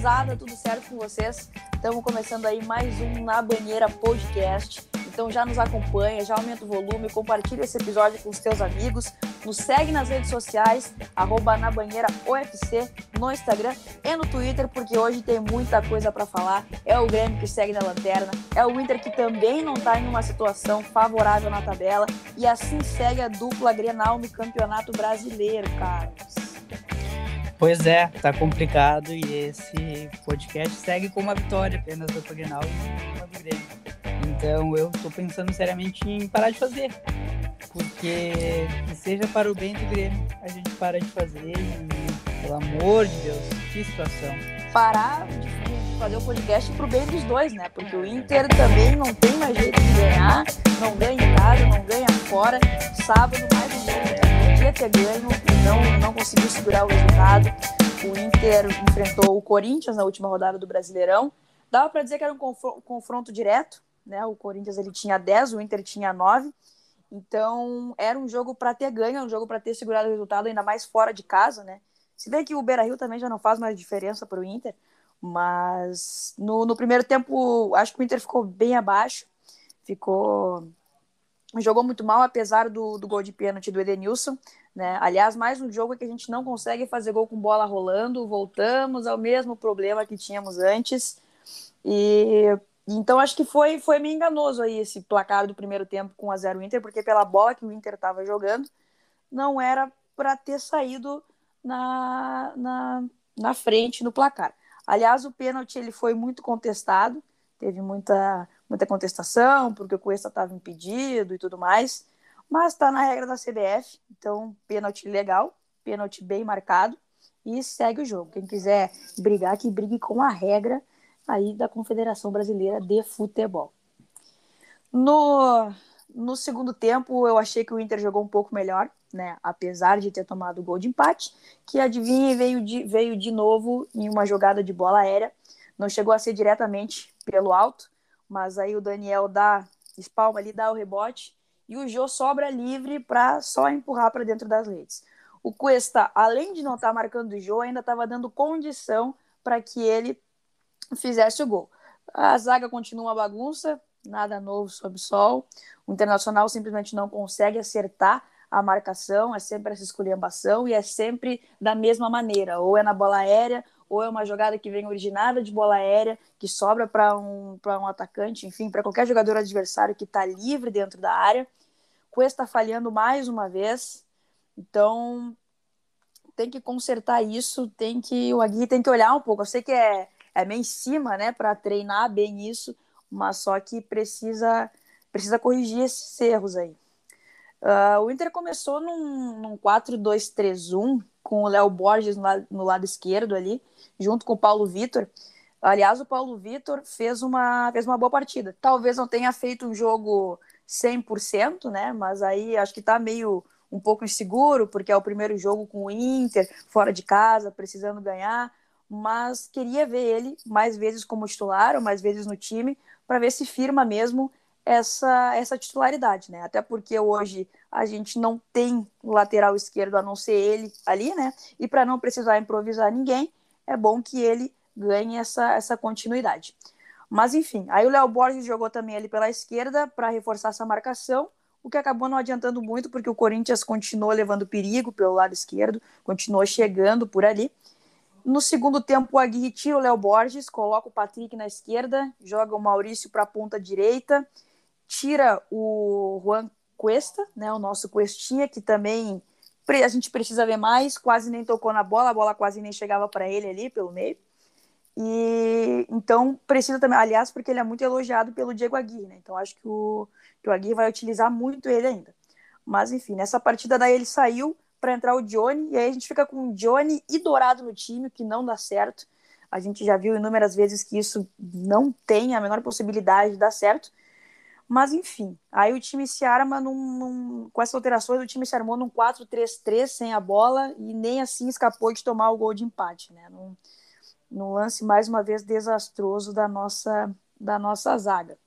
Gurizada, tudo certo com vocês? Estamos começando aí mais um Na Banheira Podcast. Então já nos acompanha, já aumenta o volume, compartilha esse episódio com os teus amigos, nos segue nas redes sociais, arroba na banheira UFC, no Instagram e no Twitter, porque hoje tem muita coisa para falar. É o Grêmio que segue na lanterna, é o Inter que também não está em uma situação favorável na tabela, e assim segue a dupla Grenal no Campeonato Brasileiro, cara. Pois é, tá complicado e esse podcast segue com uma vitória apenas do Grenal e uma do Grêmio. Então eu tô pensando seriamente em parar de fazer. Porque que seja para o bem do Grêmio, a gente para de fazer e, pelo amor de Deus, que situação. Parar de fazer o podcast pro bem dos dois, né? Porque o Inter também não tem mais jeito de ganhar, não ganha em casa, não ganha fora. Sábado mais um jogo, podia ter ganho e não, não conseguiu segurar o resultado. O Inter enfrentou o Corinthians na última rodada do Brasileirão. Dava para dizer que era um confronto direto, né? O Corinthians ele tinha 10, o Inter tinha 9. Então, era um jogo para ter ganho, um jogo para ter segurado o resultado, ainda mais fora de casa, né? Se bem que o Beira Rio também já não faz mais diferença para o Inter, mas no, no primeiro tempo, acho que o Inter ficou bem abaixo, ficou. Jogou muito mal, apesar do, do gol de pênalti do Edenilson. Né? Aliás, mais um jogo que a gente não consegue fazer gol com bola rolando, voltamos ao mesmo problema que tínhamos antes. E então acho que foi, foi meio enganoso aí esse placar do primeiro tempo com a 0 Inter, porque pela bola que o Inter estava jogando, não era para ter saído na, na, na frente no placar. Aliás, o pênalti ele foi muito contestado, teve muita, muita contestação, porque o Cuesta estava impedido e tudo mais, mas está na regra da CBF, então pênalti legal, pênalti bem marcado, e segue o jogo. Quem quiser brigar, que brigue com a regra aí da Confederação Brasileira de Futebol. No, no segundo tempo, eu achei que o Inter jogou um pouco melhor, né? Apesar de ter tomado o gol de empate, que adivinha veio de, veio de novo em uma jogada de bola aérea. Não chegou a ser diretamente pelo alto, mas aí o Daniel dá espalma ali, dá o rebote e o Jô sobra livre para só empurrar para dentro das redes. O Cuesta, além de não estar tá marcando o Jô, ainda estava dando condição para que ele fizesse o gol. A zaga continua uma bagunça, nada novo sob sol. O Internacional simplesmente não consegue acertar a marcação, é sempre essa esculhambação e é sempre da mesma maneira. Ou é na bola aérea, ou é uma jogada que vem originada de bola aérea, que sobra para um, um atacante, enfim, para qualquer jogador adversário que está livre dentro da área. Cuesta falhando mais uma vez. Então, tem que consertar isso, tem que o Agui tem que olhar um pouco. Eu sei que é é meio em cima, né, para treinar bem isso, mas só que precisa precisa corrigir esses erros aí. Uh, o Inter começou num, num 4-2-3-1 com o Léo Borges no lado, no lado esquerdo ali, junto com o Paulo Vitor. Aliás, o Paulo Vitor fez uma, fez uma boa partida. Talvez não tenha feito um jogo 100%, né? Mas aí acho que tá meio um pouco inseguro, porque é o primeiro jogo com o Inter, fora de casa, precisando ganhar mas queria ver ele mais vezes como titular ou mais vezes no time para ver se firma mesmo essa, essa titularidade, né? Até porque hoje a gente não tem lateral esquerdo a não ser ele ali, né? E para não precisar improvisar ninguém, é bom que ele ganhe essa, essa continuidade. Mas enfim, aí o Léo Borges jogou também ali pela esquerda para reforçar essa marcação, o que acabou não adiantando muito, porque o Corinthians continuou levando perigo pelo lado esquerdo, continuou chegando por ali. No segundo tempo, o Aguirre tira o Léo Borges, coloca o Patrick na esquerda, joga o Maurício para a ponta direita, tira o Juan Cuesta, né, o nosso Cuestinha, que também a gente precisa ver mais, quase nem tocou na bola, a bola quase nem chegava para ele ali pelo meio. E então precisa também, aliás, porque ele é muito elogiado pelo Diego Aguirre, né? Então acho que o, que o Aguirre vai utilizar muito ele ainda. Mas enfim, nessa partida daí ele saiu, para entrar o Johnny, e aí a gente fica com Johnny e Dourado no time, que não dá certo. A gente já viu inúmeras vezes que isso não tem a menor possibilidade de dar certo. Mas enfim, aí o time se arma num, num, com essas alterações, o time se armou num 4-3-3 sem a bola e nem assim escapou de tomar o gol de empate, né? Num, num lance mais uma vez desastroso da nossa da nossa zaga.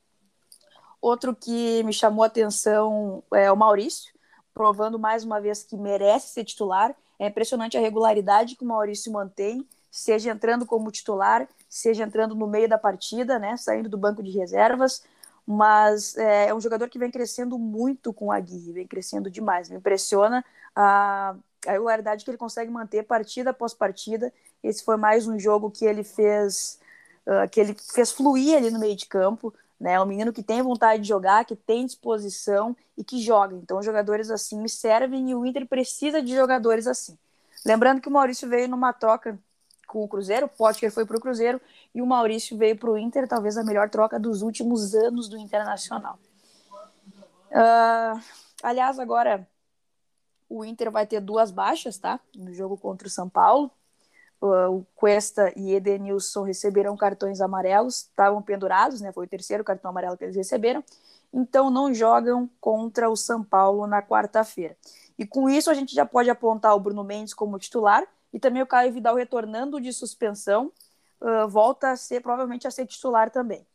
Outro que me chamou a atenção é o Maurício, provando mais uma vez que merece ser titular. É impressionante a regularidade que o Maurício mantém, seja entrando como titular, seja entrando no meio da partida, né, saindo do banco de reservas, mas é, é um jogador que vem crescendo muito com a Aguirre, vem crescendo demais, me impressiona a, a regularidade que ele consegue manter partida após partida, esse foi mais um jogo que ele fez, uh, que ele fez fluir ali no meio de campo, né? É um menino que tem vontade de jogar, que tem disposição e que joga. Então, jogadores assim me servem e o Inter precisa de jogadores assim. Lembrando que o Maurício veio numa troca com o Cruzeiro, o Potker foi para o Cruzeiro e o Maurício veio para o Inter, talvez a melhor troca dos últimos anos do Internacional. Uh, aliás, agora o Inter vai ter duas baixas, tá? No jogo contra o São Paulo o Cuesta e Edenilson receberam cartões amarelos, estavam pendurados, né? Foi o terceiro cartão amarelo que eles receberam, então não jogam contra o São Paulo na quarta-feira. E com isso a gente já pode apontar o Bruno Mendes como titular e também o Caio Vidal retornando de suspensão, uh, volta a ser provavelmente a ser titular também.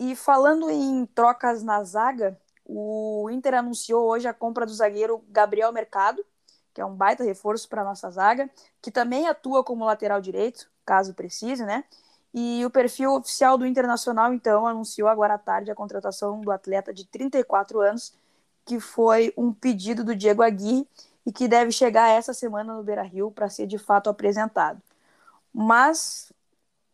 E falando em trocas na zaga, o Inter anunciou hoje a compra do zagueiro Gabriel Mercado, que é um baita reforço para a nossa zaga, que também atua como lateral direito, caso precise, né? E o perfil oficial do Internacional, então, anunciou agora à tarde a contratação do atleta de 34 anos, que foi um pedido do Diego Aguirre e que deve chegar essa semana no Beira Rio para ser de fato apresentado. Mas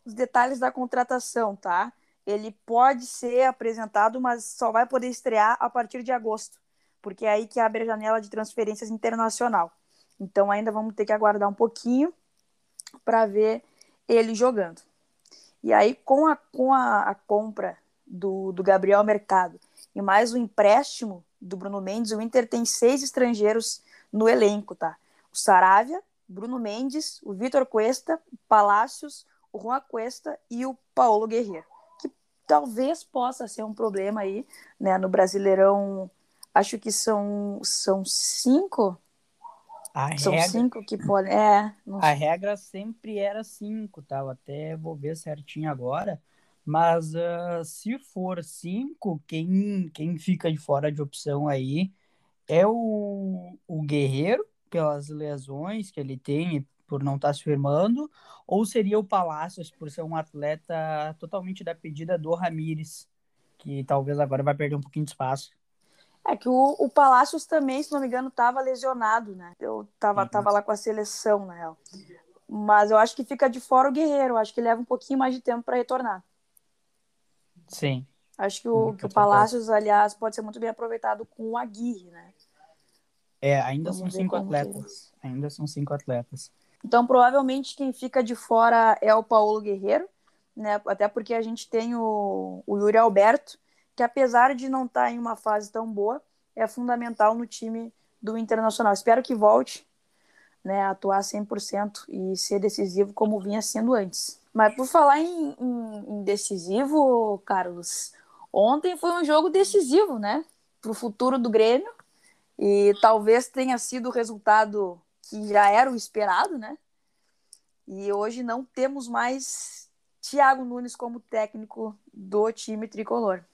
os detalhes da contratação, tá? Ele pode ser apresentado, mas só vai poder estrear a partir de agosto porque é aí que abre a janela de transferências internacional. Então ainda vamos ter que aguardar um pouquinho para ver ele jogando. E aí, com a, com a, a compra do, do Gabriel Mercado e mais o empréstimo do Bruno Mendes, o Inter tem seis estrangeiros no elenco, tá? O Saravia, Bruno Mendes, o Vitor Cuesta, Palácios, o Juan Cuesta e o Paulo Guerreiro, que talvez possa ser um problema aí, né, no Brasileirão acho que são, são cinco. A são regra... cinco que podem. É, a regra sempre era cinco, tá? Eu até vou ver certinho agora. Mas uh, se for cinco, quem, quem fica de fora de opção aí é o, o Guerreiro, pelas lesões que ele tem por não estar tá se firmando, ou seria o Palácios, por ser um atleta totalmente da pedida do Ramires, que talvez agora vai perder um pouquinho de espaço. É que o, o Palácios também, se não me engano, estava lesionado, né? Eu tava, uhum. tava lá com a seleção, na real. Mas eu acho que fica de fora o Guerreiro. Eu acho que leva um pouquinho mais de tempo para retornar. Sim. Acho que o, que o Palácios, aliás, pode ser muito bem aproveitado com o Aguirre, né? É, ainda Vamos são cinco atletas. Ainda são cinco atletas. Então, provavelmente, quem fica de fora é o Paulo Guerreiro, né? Até porque a gente tem o, o Yuri Alberto, que apesar de não estar tá em uma fase tão boa, é fundamental no time do Internacional. Espero que volte né, a atuar 100% e ser decisivo como vinha sendo antes. Mas por falar em, em, em decisivo, Carlos, ontem foi um jogo decisivo, né? Para o futuro do Grêmio. E talvez tenha sido o resultado que já era o esperado, né? E hoje não temos mais Thiago Nunes como técnico do time tricolor.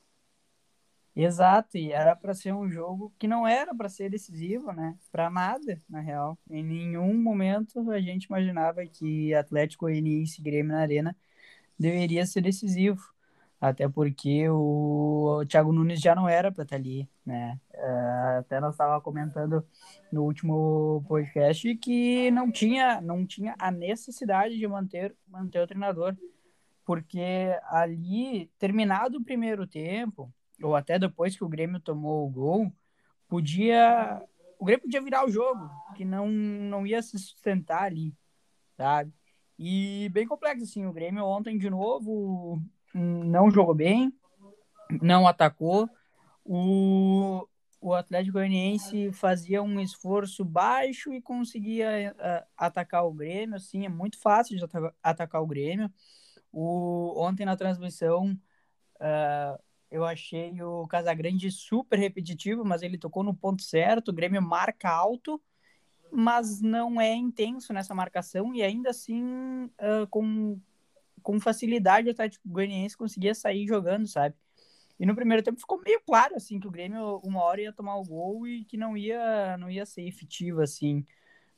Exato, e era para ser um jogo que não era para ser decisivo, né? Para nada, na real. Em nenhum momento a gente imaginava que Atlético Goianiense e Grêmio na Arena deveria ser decisivo. Até porque o, Thiago Nunes já não era para estar tá ali, né? Uh, até nós estava comentando no último podcast que não tinha, não tinha a necessidade de manter, manter o treinador. Porque ali, terminado o primeiro tempo, ou até depois que o Grêmio tomou o gol, podia o Grêmio podia virar o jogo, que não não ia se sustentar ali, sabe? E bem complexo assim, o Grêmio ontem de novo não jogou bem, não atacou. O, o Atlético Goianiense fazia um esforço baixo e conseguia uh, atacar o Grêmio, assim, é muito fácil de atacar o Grêmio. O, ontem na transmissão uh, eu achei o Casagrande super repetitivo, mas ele tocou no ponto certo. O Grêmio marca alto, mas não é intenso nessa marcação e ainda assim uh, com, com facilidade o Atlético Goianiense conseguia sair jogando, sabe? E no primeiro tempo ficou meio claro assim que o Grêmio uma hora ia tomar o gol e que não ia não ia ser efetivo assim.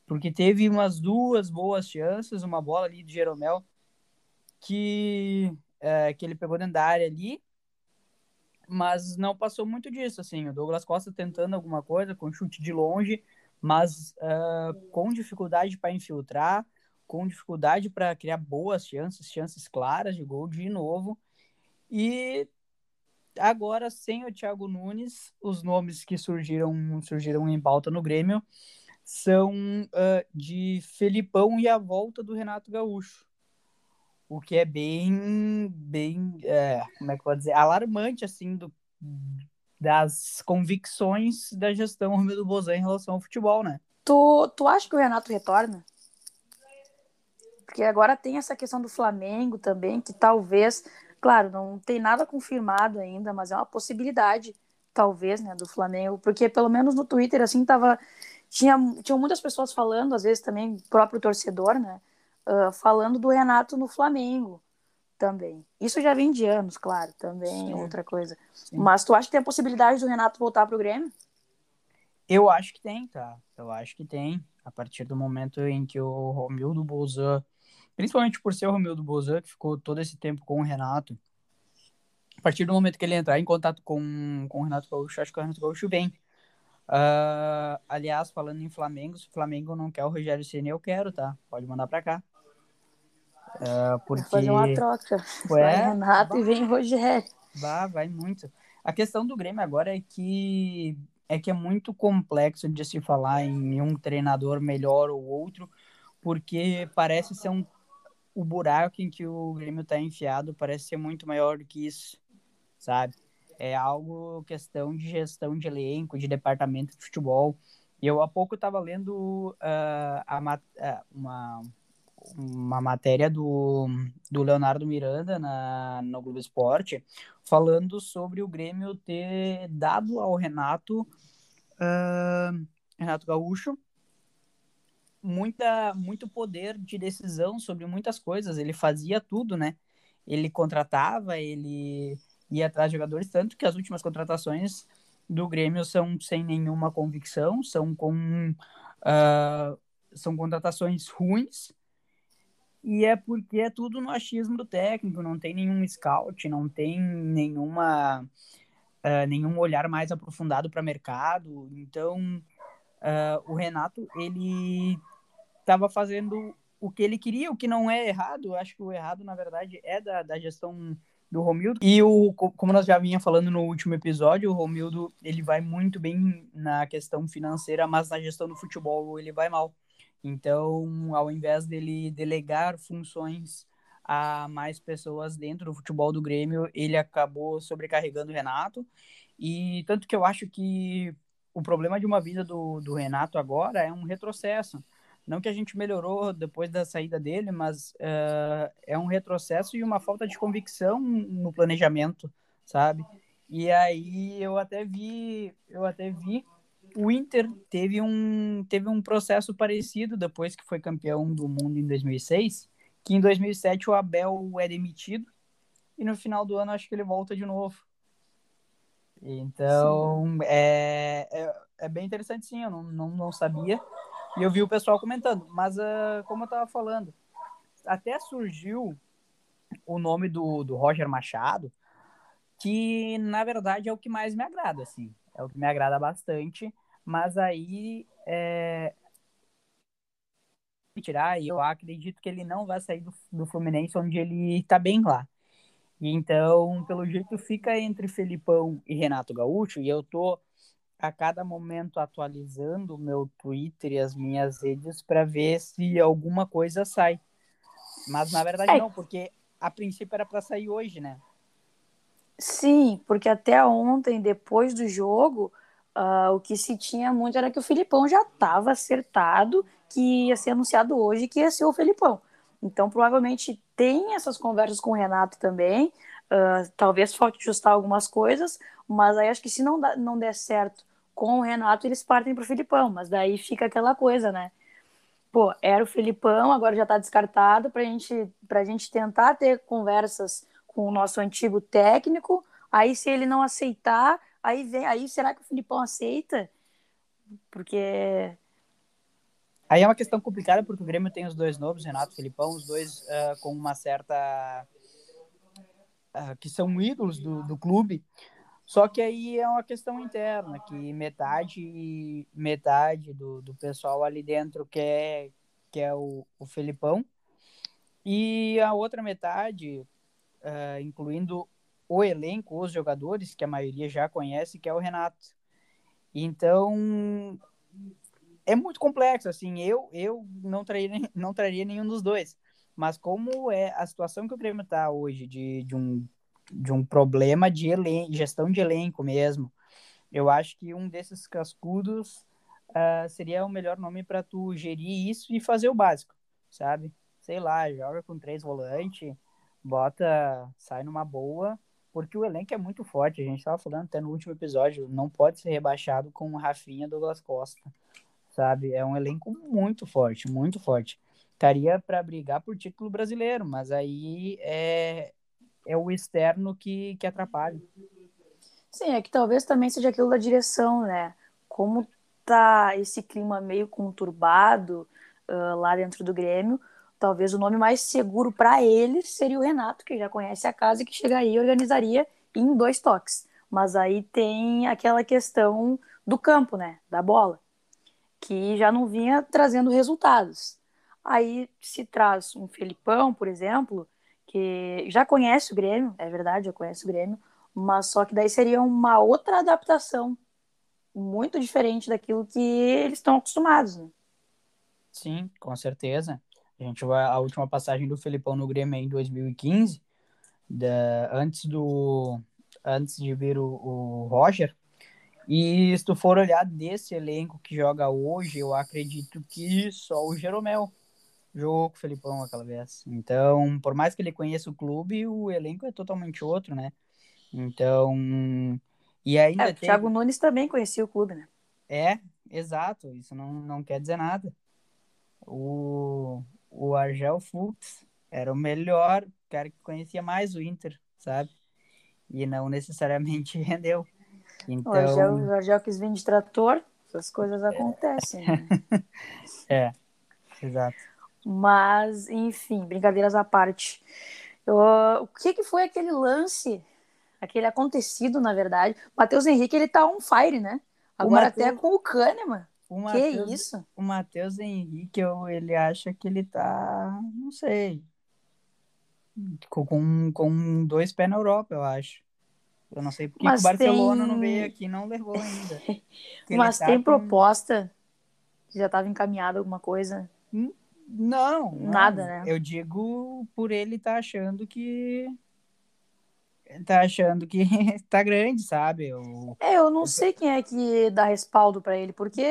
Porque teve umas duas boas chances, uma bola ali de Jeromel que, é, que ele pegou dentro da área ali, mas não passou muito disso, assim, o Douglas Costa tentando alguma coisa com chute de longe, mas uh, com dificuldade para infiltrar, com dificuldade para criar boas chances, chances claras de gol de novo, e agora sem o Thiago Nunes, os nomes que surgiram surgiram em pauta no Grêmio são uh, de Felipão e a volta do Renato Gaúcho o que é bem, bem, é, como é que eu vou dizer, alarmante, assim, do, das convicções da gestão Romildo Bozan em relação ao futebol, né? Tu, tu acha que o Renato retorna? Porque agora tem essa questão do Flamengo também, que talvez, claro, não tem nada confirmado ainda, mas é uma possibilidade, talvez, né, do Flamengo, porque pelo menos no Twitter, assim, tava, tinha, tinham muitas pessoas falando, às vezes também próprio torcedor, né, uh, falando do Renato no Flamengo também. Isso já vem de anos, claro, também Sim. outra coisa. Sim. Mas tu acha que tem a possibilidade do Renato voltar para o Grêmio? Eu acho que tem, tá? Eu acho que tem. A partir do momento em que o Romildo Bolzan, principalmente por ser o Romildo Bolzan, que ficou todo esse tempo com o Renato, a partir do momento que ele entrar em contato com, com o Renato Gaúcho, acho que o Renato Gaúcho vem. Uh, aliás, falando em Flamengo, se o Flamengo não quer o Rogério Ceni, eu quero, tá? Pode mandar para cá. Uh, porque... Vou fazer uma troca. Ué, vai Renato vai, e vem Rogério. Vai, vai muito. A questão do Grêmio agora é que é que é muito complexo de se falar em um treinador melhor ou outro, porque parece ser um o buraco em que o Grêmio está enfiado parece ser muito maior do que isso, sabe? É algo questão de gestão de elenco, de departamento de futebol. Eu há pouco estava lendo uh, a, uh, uma, uma matéria do, do Leonardo Miranda na, no Globo Esporte, falando sobre o Grêmio ter dado ao Renato, uh, Renato Gaúcho, muita, muito poder de decisão sobre muitas coisas. Ele fazia tudo, né? Ele contratava, ele ia atrás de jogadores, tanto que as últimas contratações do Grêmio são sem nenhuma convicção, são com uh, são contratações ruins e é porque é tudo no achismo do técnico, não tem nenhum scout, não tem nenhuma uh, nenhum olhar mais aprofundado para mercado. Então, uh, o Renato ele estava fazendo o que ele queria, o que não é errado. Acho que o errado, na verdade, é da, da gestão do Romildo. E o, como nós já vinha falando no último episódio, o Romildo ele vai muito bem na questão financeira, mas na gestão do futebol ele vai mal. Então, ao invés dele delegar funções a mais pessoas dentro do futebol do Grêmio, ele acabou sobrecarregando o Renato. E tanto que eu acho que o problema de uma vida do, do Renato agora é um retrocesso. Não que a gente melhorou depois da saída dele, mas uh, é um retrocesso e uma falta de convicção no planejamento, sabe? E aí eu até vi, eu até vi o Inter teve um, teve um processo parecido depois que foi campeão do mundo em 2006, que em 2007 o Abel é demitido e no final do ano acho que ele volta de novo. Então, é, é, é, bem interessante sim, eu não, não, não, sabia. E eu vi o pessoal comentando, mas uh, como eu estava falando, até surgiu o nome do, do Roger Machado, que na verdade é o que mais me agrada, assim é o que me agrada bastante, mas aí é, tirar e eu acredito que ele não vai sair do, do Fluminense onde ele está bem lá. E então, pelo jeito, fica entre Felipão e Renato Gaúcho, e eu tô a cada momento atualizando o meu Twitter e as minhas redes para ver se alguma coisa sai. Mas na verdade é. não, porque a princípio era para sair hoje, né? Sim, porque até ontem, depois do jogo, uh, o que se tinha muito era que o Filipão já estava acertado que ia ser anunciado hoje que ia ser o Filipão. Então, provavelmente tem essas conversas com o Renato também. Uh, talvez falte ajustar algumas coisas, mas aí acho que se não, dá, não der certo com o Renato, eles partem para o Filipão. Mas daí fica aquela coisa, né? Pô, era o Filipão, agora já está descartado para gente, a gente tentar ter conversas com o nosso antigo técnico. Aí, se ele não aceitar, aí vem. Aí, será que o Filipão aceita? Porque Aí é uma questão complicada porque o Grêmio tem os dois novos, Renato Felipão, os dois uh, com uma certa. Uh, que são ídolos do, do clube. Só que aí é uma questão interna, que metade metade do, do pessoal ali dentro quer, quer o, o Felipão, e a outra metade, uh, incluindo o elenco, os jogadores, que a maioria já conhece, que é o Renato. Então, é muito complexo, assim, eu, eu não, traria, não traria nenhum dos dois. Mas como é a situação que o Grêmio está hoje, de, de, um, de um problema de elen gestão de elenco mesmo, eu acho que um desses cascudos uh, seria o melhor nome para tu gerir isso e fazer o básico, sabe? Sei lá, joga com três volantes, bota, sai numa boa porque o elenco é muito forte. A gente estava falando até no último episódio, não pode ser rebaixado com o Rafinha Douglas Costa, sabe? É um elenco muito forte, muito forte. Estaria para brigar por título brasileiro, mas aí é, é o externo que, que atrapalha. Sim, é que talvez também seja aquilo da direção, né? Como tá esse clima meio conturbado uh, lá dentro do Grêmio, talvez o nome mais seguro para ele seria o Renato, que já conhece a casa e que chegaria e organizaria em dois toques. Mas aí tem aquela questão do campo, né? Da bola, que já não vinha trazendo resultados. Aí se traz um Felipão, por exemplo, que já conhece o Grêmio, é verdade, já conhece o Grêmio, mas só que daí seria uma outra adaptação muito diferente daquilo que eles estão acostumados, né? Sim, com certeza. A gente vai a última passagem do Felipão no Grêmio é em 2015, da, antes do antes de vir o, o Roger. E se tu for olhar desse elenco que joga hoje, eu acredito que só o Jeromel jogou com o Felipão aquela vez. Então, por mais que ele conheça o clube, o elenco é totalmente outro, né? Então, e ainda é, tem... O Thiago Nunes também conhecia o clube, né? É, exato. Isso não, não quer dizer nada. O, o Argel Fuchs era o melhor cara que conhecia mais o Inter, sabe? E não necessariamente rendeu. Então... O, Argel quis vir de trator, essas coisas acontecem. Né? é, exato. Mas, enfim, brincadeiras à parte. Eu, o que, que foi aquele lance, aquele acontecido, na verdade? O Matheus Henrique, ele tá on fire, né? Agora Mateus... até com o Kahneman. O Mateus, que isso? O Matheus Henrique, eu, ele acha que ele tá, não sei, com, com dois pés na Europa, eu acho. Eu não sei porque o Barcelona tem... não veio aqui não levou ainda. Mas tá tem com... proposta? Já estava encaminhado alguma coisa? Hum, não, não, Nada, né? Eu digo por ele estar tá achando que tá achando que tá grande, sabe? Eu, é, eu não eu... sei quem é que dá respaldo para ele, porque,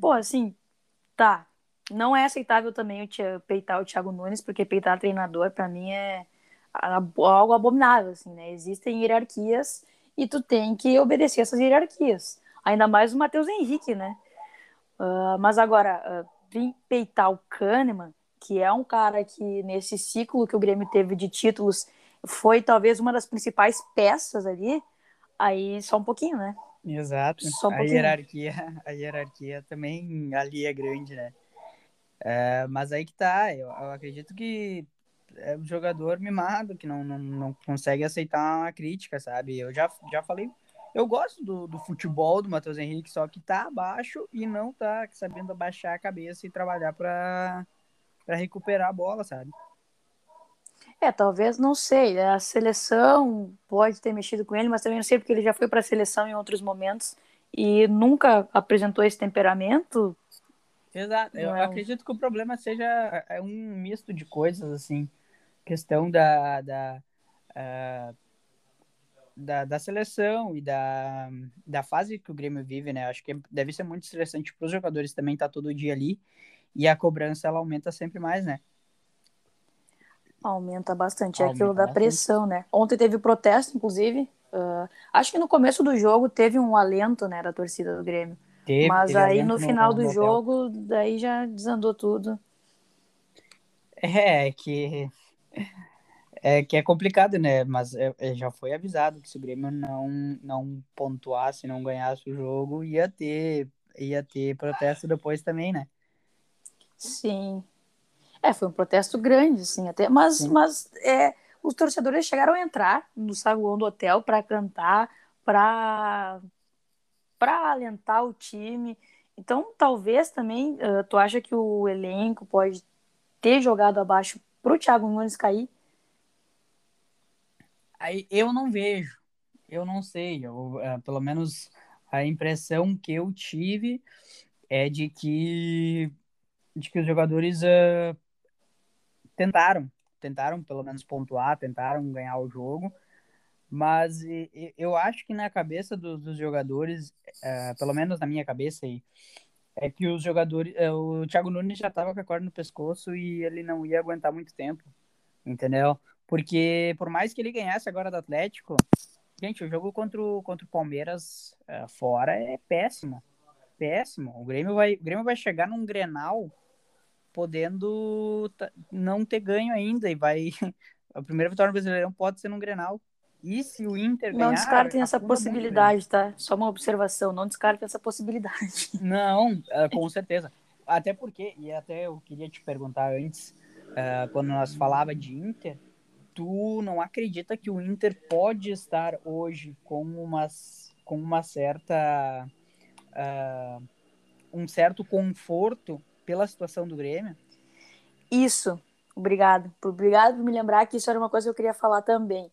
pô, assim, tá. Não é aceitável também o peitar o Thiago Nunes, porque peitar treinador, para mim, é algo abominável, assim, né? Existem hierarquias e tu tem que obedecer essas hierarquias. Ainda mais o Matheus Henrique, né? Uh, mas agora, uh, vim peitar o Kahneman, que é um cara que, nesse ciclo que o Grêmio teve de títulos, foi talvez uma das principais peças ali, aí só um pouquinho, né? Exato. Um a hierarquia, a hierarquia também ali é grande, né? É, mas aí que tá, eu, eu, acredito que é um jogador mimado que não, não, não consegue aceitar uma crítica, sabe? Eu já, já falei, eu gosto do, do futebol do Matheus Henrique, só que tá abaixo e não tá sabendo abaixar a cabeça e trabalhar para recuperar a bola, sabe? É, talvez, não sei. A seleção pode ter mexido com ele, mas também não sei porque ele já foi para a seleção em outros momentos e nunca apresentou esse temperamento. Exato. Eu é acredito que o problema seja é um misto de coisas, assim. Questão da, da, uh, da, da, seleção e da, da fase que o Grêmio vive, né? Acho que deve ser muito estressante para os jogadores também estar tá todo dia ali. E a cobrança, ela aumenta sempre mais, né? Aumenta bastante. É aquilo da pressão, né? Ontem teve protesto, inclusive. Uh, acho que no começo do jogo teve um alento, né, da torcida do Grêmio. Teve, Mas teve aí no final do jogo, daí já desandou tudo. É, que é que é complicado, né? Mas é, é, já foi avisado que se o Grêmio não não pontuasse, não ganhasse o jogo, ia ter ia ter protesto depois também, né? Sim. É, foi um protesto grande, assim, até. Mas, mas é, os torcedores chegaram a entrar no saguão do hotel para cantar, para para alentar o time. Então, talvez também, uh, tu acha que o elenco pode ter jogado abaixo para o Thiago Nunes cair? Aí, eu não vejo, eu não sei, eu, uh, pelo menos a impressão que eu tive é de que de que os jogadores uh, tentaram, tentaram pelo menos pontuar, tentaram ganhar o jogo, mas eu acho que na cabeça dos, dos jogadores, uh, pelo menos na minha cabeça é que os jogadores, uh, o Thiago Nunes já estava com a corda no pescoço e ele não ia aguentar muito tempo, entendeu? Porque por mais que ele ganhasse agora do Atlético, gente, o jogo contra o, contra o Palmeiras uh, fora é péssimo, péssimo. O Grêmio vai, o Grêmio vai chegar num Grenal podendo não ter ganho ainda e vai a primeira vitória no Brasileirão pode ser num Grenal. E se o Inter ganhar... Não descartem essa possibilidade, tá? Só uma observação, não descartem essa possibilidade. Não, é, com certeza. Até porque, e até eu queria te perguntar antes, uh, quando nós falava de Inter, tu não acredita que o Inter pode estar hoje com uma, com uma certa... Uh, um certo conforto pela situação do Grêmio? Isso, obrigado. Obrigado por me lembrar que isso era uma coisa que eu queria falar também.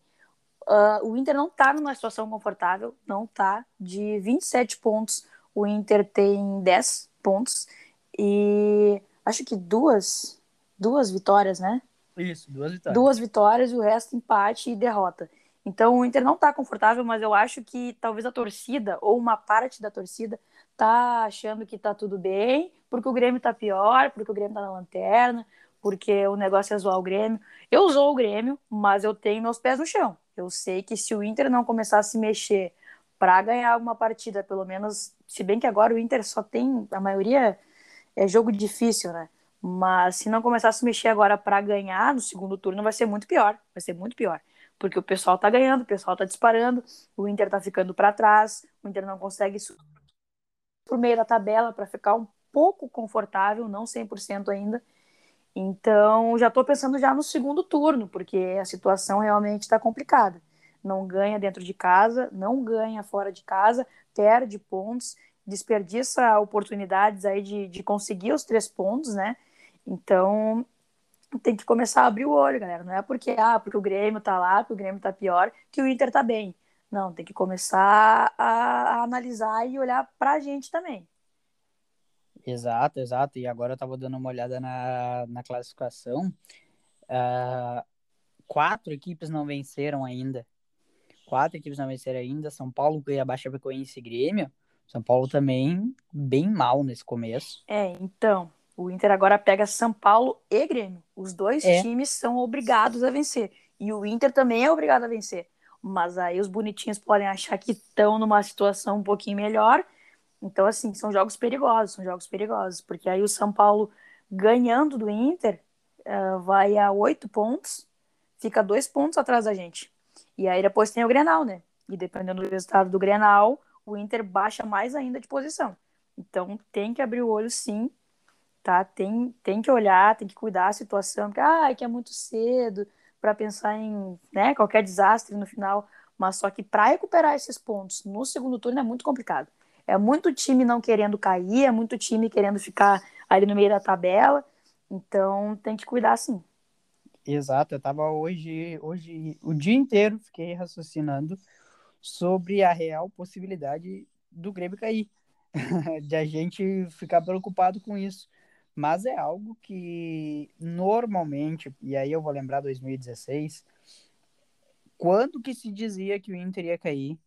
Uh, o Inter não está numa situação confortável, não está. De 27 pontos, o Inter tem 10 pontos e acho que duas, duas vitórias, né? Isso, duas vitórias. Duas vitórias e o resto empate e derrota. Então o Inter não está confortável, mas eu acho que talvez a torcida ou uma parte da torcida tá achando que tá tudo bem, porque o Grêmio tá pior, porque o Grêmio tá na lanterna, porque o negócio é zoar o Grêmio. Eu sou o Grêmio, mas eu tenho meus pés no chão. Eu sei que se o Inter não começar a se mexer para ganhar alguma partida, pelo menos, se bem que agora o Inter só tem, a maioria é jogo difícil, né? Mas se não começar a se mexer agora para ganhar no segundo turno, vai ser muito pior. Vai ser muito pior. Porque o pessoal tá ganhando, o pessoal tá disparando, o Inter tá ficando para trás, o Inter não consegue por meio da tabela para ficar um pouco confortável, não 100% ainda. Então, já estou pensando já no segundo turno, porque a situação realmente está complicada. Não ganha dentro de casa, não ganha fora de casa, perde pontos, desperdiça oportunidades aí de, de conseguir os três pontos, né? Então, tem que começar a abrir o olho, galera. Não é porque, ah, porque o Grêmio tá lá, porque o Grêmio tá pior, que o Inter tá bem. Não, tem que começar a, a analisar e olhar para a gente também. Exato, exato. E agora eu estava dando uma olhada na, na classificação. Uh, quatro equipes não venceram ainda. Quatro equipes não venceram ainda. São Paulo, Cuiabá, Chapecoense e Grêmio. São Paulo também bem mal nesse começo. É, então, o Inter agora pega São Paulo e Grêmio. Os dois é. times são obrigados a vencer. E o Inter também é obrigado a vencer mas aí os bonitinhos podem achar que estão numa situação um pouquinho melhor. Então, assim, são jogos perigosos, são jogos perigosos, porque aí o São Paulo ganhando do Inter uh, vai a oito pontos, fica dois pontos atrás da gente. E aí depois tem o Grenal, né? E dependendo do resultado do Grenal, o Inter baixa mais ainda de posição. Então tem que abrir o olho sim, tá? Tem, tem que olhar, tem que cuidar da situação, porque ah, é que é muito cedo, para pensar em né, qualquer desastre no final, mas só que para recuperar esses pontos no segundo turno é muito complicado. É muito time não querendo cair, é muito time querendo ficar ali no meio da tabela, então tem que cuidar sim. Exato, eu estava hoje, hoje o dia inteiro fiquei raciocinando sobre a real possibilidade do Grêmio cair, de a gente ficar preocupado com isso mas é algo que normalmente, e aí eu vou lembrar 2016, quando que se dizia que o Inter ia cair?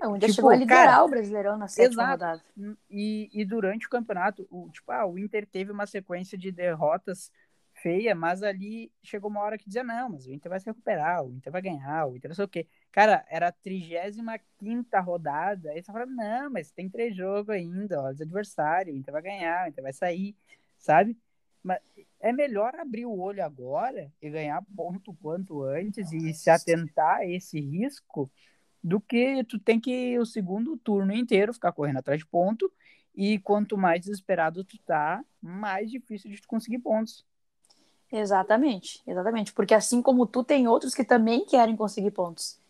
É, onde tipo, chegou a liderar cara, o Brasileirão na sétima exato. rodada. E, e durante o campeonato, o, tipo, ah, o Inter teve uma sequência de derrotas feia, mas ali chegou uma hora que dizia, não, mas o Inter vai se recuperar, o Inter vai ganhar, o Inter não sei o quê. Cara, era a 35 rodada, aí você fala, não, mas tem três jogos ainda, ó, os adversários, o Inter vai ganhar, o Inter vai sair sabe? Mas é melhor abrir o olho agora e ganhar ponto quanto antes e se atentar a esse risco do que tu tem que o segundo turno inteiro ficar correndo atrás de ponto E quanto mais desesperado tu tá, mais difícil de tu conseguir pontos. Exatamente, exatamente. Porque assim como tu, tem outros que também querem conseguir pontos.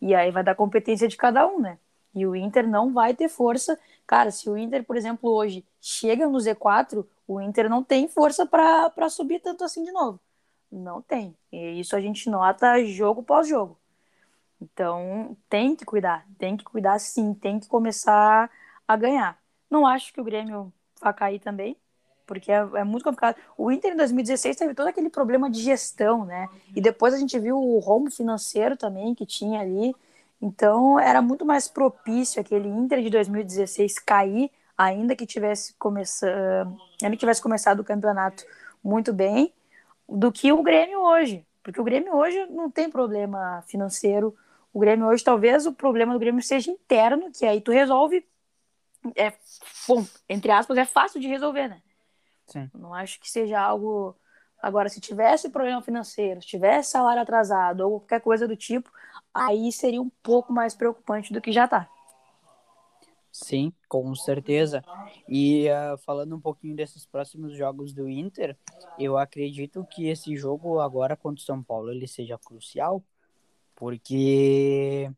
E aí vai dar competência de cada um, né? E o Inter não vai ter força. Cara, se o Inter, por exemplo, hoje chega no Z4, o Inter não tem força para subir tanto assim de novo. Não tem. E isso a gente nota jogo pós jogo. Então, tem que cuidar, tem que cuidar sim, tem que começar a ganhar. Não acho que o Grêmio vai cair também, porque é, é, muito complicado. O Inter em 2016 teve todo aquele problema de gestão, né? E depois a gente viu o rombo financeiro também que tinha ali. Então, era muito mais propício aquele Inter de 2016 cair, ainda que tivesse começado, ainda que tivesse começado o campeonato muito bem, do que o Grêmio hoje. Porque o Grêmio hoje não tem problema financeiro, o Grêmio hoje, talvez o problema do Grêmio seja interno, que aí tu resolve. É, bom, entre aspas, é fácil de resolver, né? Sim. Não acho que seja algo. Agora, se tivesse problema financeiro, se tivesse salário atrasado ou qualquer coisa do tipo, aí seria um pouco mais preocupante do que já tá. Sim, com certeza. E uh, falando um pouquinho desses próximos jogos do Inter, eu acredito que esse jogo agora contra o São Paulo ele seja crucial, porque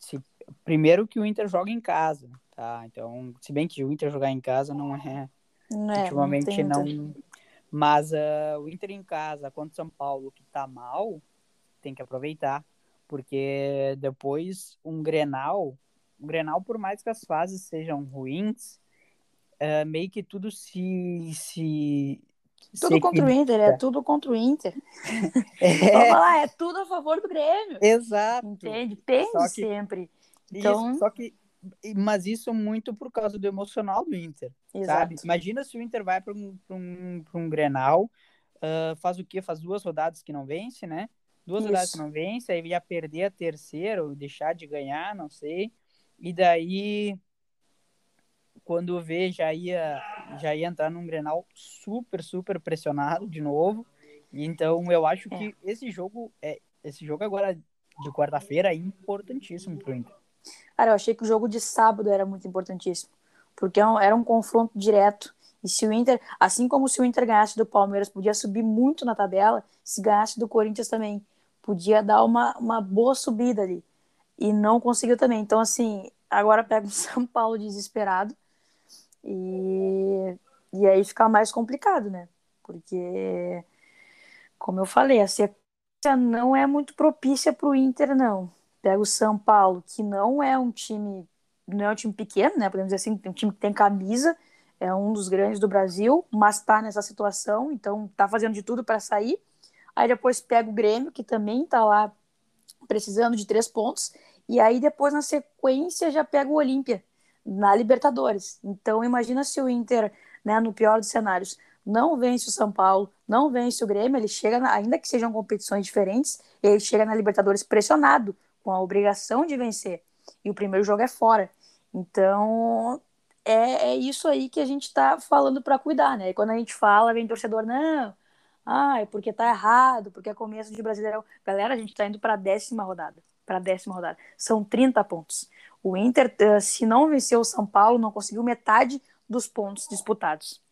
se... primeiro que o Inter joga em casa, tá? Então, se bem que o Inter jogar em casa não é, não é ultimamente não, não... mas uh, o Inter em casa contra o São Paulo que tá mal, tem que aproveitar, porque depois um Grenal, o Grenal por mais que as fases sejam ruins, uh, meio que tudo se se tudo contra o Inter, é tudo contra o Inter. É. Vamos lá, é tudo a favor do Grêmio. Exato. Entende? Tende que, sempre. Então... Isso, só que, mas isso muito por causa do emocional do Inter, Exato. sabe? Imagina se o Inter vai para um, um, um Grenal, uh, faz o quê? Faz duas rodadas que não vence, né? Duas isso. rodadas que não vence, aí ia perder a terceira, ou deixar de ganhar, não sei. E daí quando vê, já ia, já ia entrar num Grenal super, super pressionado de novo. Então, eu acho é. que esse jogo, é, esse jogo agora de quarta-feira é importantíssimo pro Inter. Cara, eu achei que o jogo de sábado era muito importantíssimo, porque é era um confronto direto. E se o Inter, assim como se o Inter ganhasse do Palmeiras, podia subir muito na tabela, se ganhasse do Corinthians também, podia dar uma, uma boa subida ali. E não conseguiu também. Então, assim, agora pega o São Paulo desesperado e, e aí fica mais complicado, né? Porque, como eu falei, a sequência não é muito propícia para o Inter, não. Pega o São Paulo, que não é um time, não é um time pequeno, né? Podemos dizer assim, um time que tem camisa, é um dos grandes do Brasil, mas está nessa situação, então está fazendo de tudo para sair. Aí depois pega o Grêmio, que também está lá precisando de três pontos, e aí depois na sequência já pega o Olímpia, na Libertadores. Então, imagina se o Inter, né, no pior dos cenários, não vence o São Paulo, não vence o Grêmio, ele chega, na, ainda que sejam competições diferentes, ele chega na Libertadores pressionado, com a obrigação de vencer. E o primeiro jogo é fora. Então, é, é isso aí que a gente está falando para cuidar, né? E quando a gente fala, vem torcedor, não, ah, é porque tá errado, porque é começo de Brasileirão. Galera, a gente está indo para a décima rodada. Para a décima rodada. São 30 pontos. O Inter, eh, se não venceu o São Paulo, não conseguiu metade dos pontos disputados.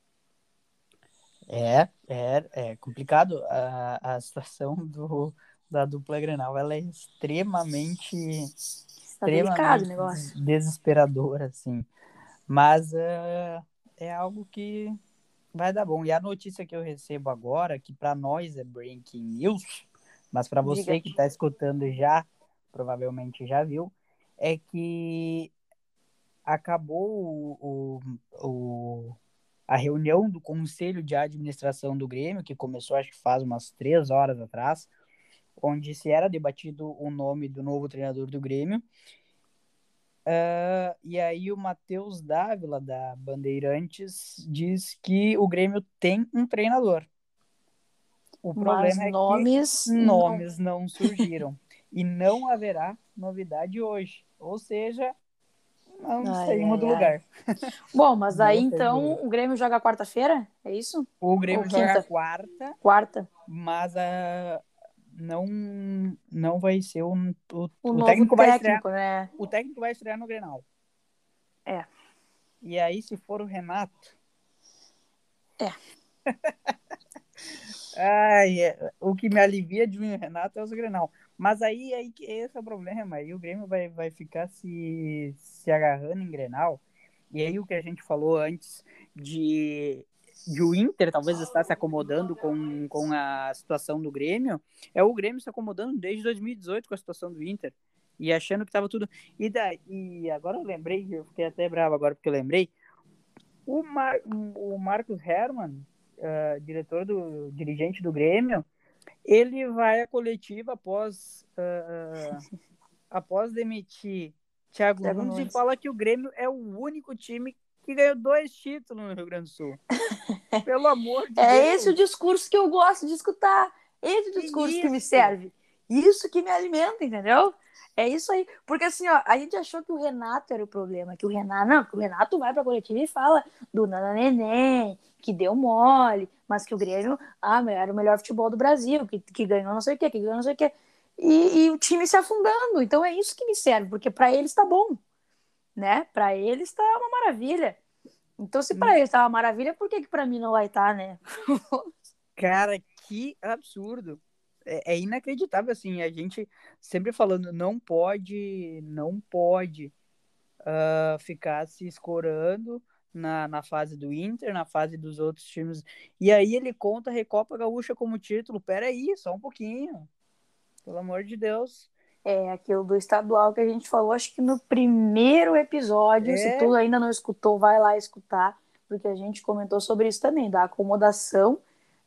É, é, é complicado. A, a situação do, da dupla Grenal ela é extremamente, tá extremamente desesperadora, assim. Mas uh, é algo que vai dar bom. E a notícia que eu recebo agora, que para nós é breaking news, mas para você que está escutando já, provavelmente já viu, é que acabou o, o, a reunião do conselho de administração do Grêmio, que começou acho que faz umas três horas atrás, onde se era debatido o nome do novo treinador do Grêmio. Uh, e aí o Matheus Dávila, da Bandeirantes, diz que o Grêmio tem um treinador. O problema Mas é nomes que nomes não, não surgiram. e não haverá novidade hoje. Ou seja, não ai, saímos ai, do ai. lugar. Bom, mas aí então o Grêmio joga quarta-feira? É isso? O Grêmio joga quarta. Quarta. Mas a. Uh, não não vai ser o, o, o, o técnico vai técnico, estrear, né? O técnico vai estrear no Grenal. É. E aí, se for o Renato. É. Ai, é, o que me alivia de um Renato é o Grenal. Mas aí, aí esse é o problema. Aí o Grêmio vai, vai ficar se, se agarrando em Grenal. E aí o que a gente falou antes de, de o Inter talvez estar se acomodando com, com a situação do Grêmio, é o Grêmio se acomodando desde 2018 com a situação do Inter. E achando que estava tudo. E, daí, e agora eu lembrei, eu fiquei até bravo agora porque eu lembrei. O, Mar, o Marcos Herman, uh, diretor do dirigente do Grêmio, ele vai à coletiva após uh, após demitir Thiago, Thiago Nunes, Nunes e fala que o Grêmio é o único time que ganhou dois títulos no Rio Grande do Sul. Pelo amor de é Deus. É esse o discurso que eu gosto de escutar. Esse o discurso que, que me serve. Isso que me alimenta, entendeu? É isso aí. Porque assim, ó, a gente achou que o Renato era o problema, que o Renato, não, que o Renato vai pra coletiva e fala do Nana Neném, que deu mole, mas que o Grêmio, ah, era o melhor futebol do Brasil, que, que ganhou não sei o quê, que ganhou não sei o quê. E, e o time se afundando. Então é isso que me serve, porque para eles tá bom, né? Para eles tá uma maravilha. Então, se para hum. eles tá uma maravilha, por que que para mim não vai estar, tá, né? Cara, que absurdo é, é, inacreditável, assim, a gente sempre falando, não pode, não pode uh, ficar se escorando na, na fase do Inter, na fase dos outros times. E aí ele conta a Recopa Gaúcha como título. Peraí, só um pouquinho. Pelo amor de Deus. É aquilo do estadual que a gente falou, acho que no primeiro episódio. É. Se tu ainda não escutou, vai lá escutar, porque a gente comentou sobre isso também, da acomodação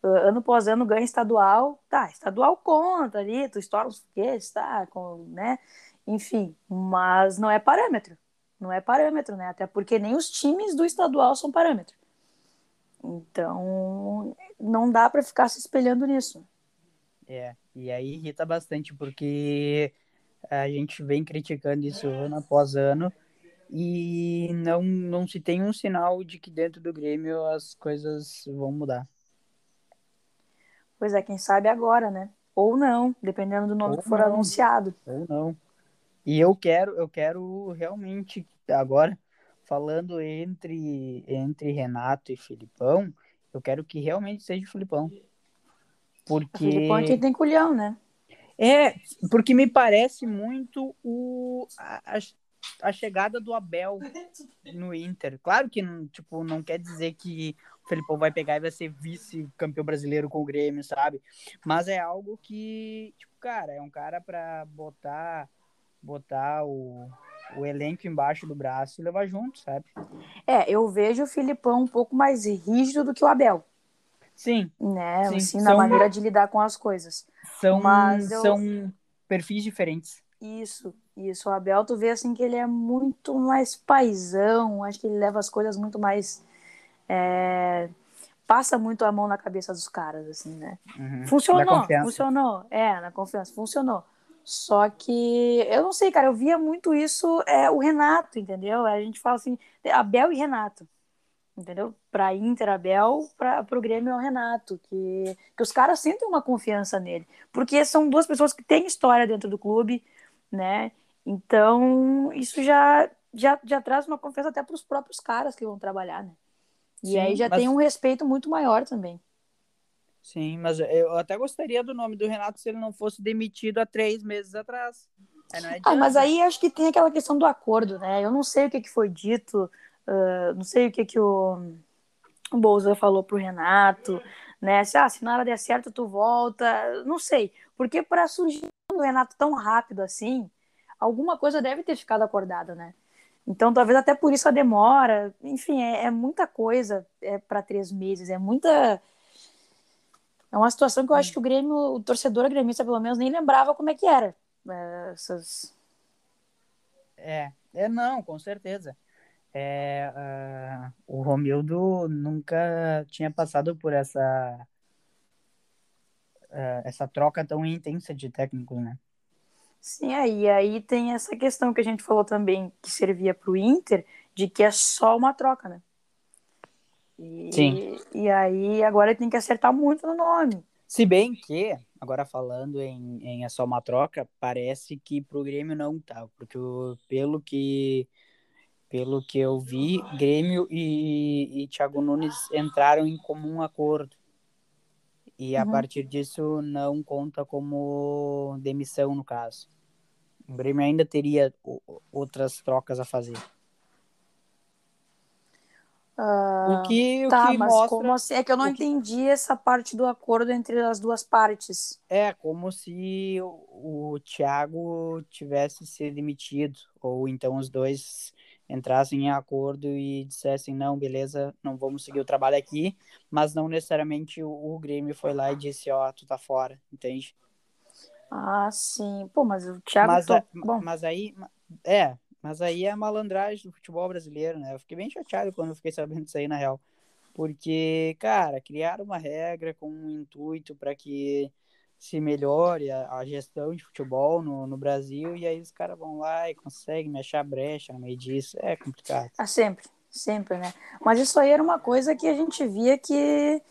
ano após ano ganha estadual, tá, estadual conta ali, tu estoura os foguetes, tá, com, né, enfim, mas não é parâmetro, não é parâmetro, né, até porque nem os times do estadual são parâmetro. Então, não dá para ficar se espelhando nisso. É, e aí irrita bastante, porque a gente vem criticando isso ano após ano, e não, não se tem um sinal de que dentro do Grêmio as coisas vão mudar. Pois é, quem sabe agora, né? Ou não, dependendo do nome Ou que for não. anunciado. Ou não. E eu quero, eu quero realmente agora falando entre entre Renato e Filipão, eu quero que realmente seja o Filipão. Porque o Filipão é quem tem culhão, né? É, porque me parece muito o a, a chegada do Abel no Inter. Claro que tipo não quer dizer que Felipão vai pegar e vai ser vice-campeão brasileiro com o Grêmio, sabe? Mas é algo que, tipo, cara, é um cara para botar botar o, o elenco embaixo do braço e levar junto, sabe? É, eu vejo o Filipão um pouco mais rígido do que o Abel. Sim. Né? Sim. Assim, são, na maneira de lidar com as coisas. São, Mas eu... são perfis diferentes. Isso, isso. O Abel, tu vê assim que ele é muito mais paisão, acho que ele leva as coisas muito mais é, passa muito a mão na cabeça dos caras, assim, né? Uhum. Funcionou, funcionou. É, na confiança, funcionou. Só que eu não sei, cara, eu via muito isso, é o Renato, entendeu? A gente fala assim, Abel e Renato, entendeu? Para Inter, Abel, para o Grêmio é o Renato, que, que os caras sentem uma confiança nele, porque são duas pessoas que têm história dentro do clube, né? Então, isso já, já, já traz uma confiança até para os próprios caras que vão trabalhar, né? E Sim, aí já mas... tem um respeito muito maior também. Sim, mas eu até gostaria do nome do Renato se ele não fosse demitido há três meses atrás. ah, mas aí acho que tem aquela questão do acordo, né? Eu não sei o que, que foi dito, uh, não sei o que, que o, o Bolsa falou pro Renato, né? Se, ah, se nada der certo, tu volta. Não sei. Porque para surgir o Renato tão rápido assim, alguma coisa deve ter ficado acordada, né? Então, talvez até por isso a demora. Enfim, é, é muita coisa é, para três meses. É muita. É uma situação que eu acho que o Grêmio, o torcedor gremista, pelo menos, nem lembrava como é que era. É, essas... É, é não, com certeza. É, uh, o Romildo nunca tinha passado por essa uh, essa troca tão intensa de técnicos, né? Sim, aí, aí tem essa questão que a gente falou também, que servia para o Inter, de que é só uma troca, né? E, Sim. E aí agora tem que acertar muito no nome. Se bem que, agora falando em, em é só uma troca, parece que pro Grêmio não tá, porque o, pelo que pelo que eu vi, Grêmio e, e Thiago Nunes entraram em comum acordo. E a Uhum. partir disso não conta como demissão, no caso. O Grêmio ainda teria outras trocas a fazer. Ah, o que, o tá, que mas mostra como assim? É que eu não que- entendi essa parte do acordo entre as duas partes. é como se o, o Thiago tivesse se demitido, ou então os dois entrassem em acordo e dissessem, não, beleza, não vamos seguir o trabalho aqui, mas não necessariamente o, o Grêmio foi lá e disse, ó, tu tá fora, entende? Ah, sim. Pô, mas o Thiago. Mas, a- Bom, mas aí, é, mas aí é a malandragem do futebol brasileiro, né? Eu fiquei bem chateado quando eu fiquei sabendo disso aí, na real. Porque, cara, criaram uma regra com um intuito para que se melhore a, a gestão de futebol no, no Brasil, e aí os caras vão lá e conseguem me achar brecha no meio disso. É complicado. ah, sempre, sempre, né? Mas isso aí era uma coisa que a gente via que,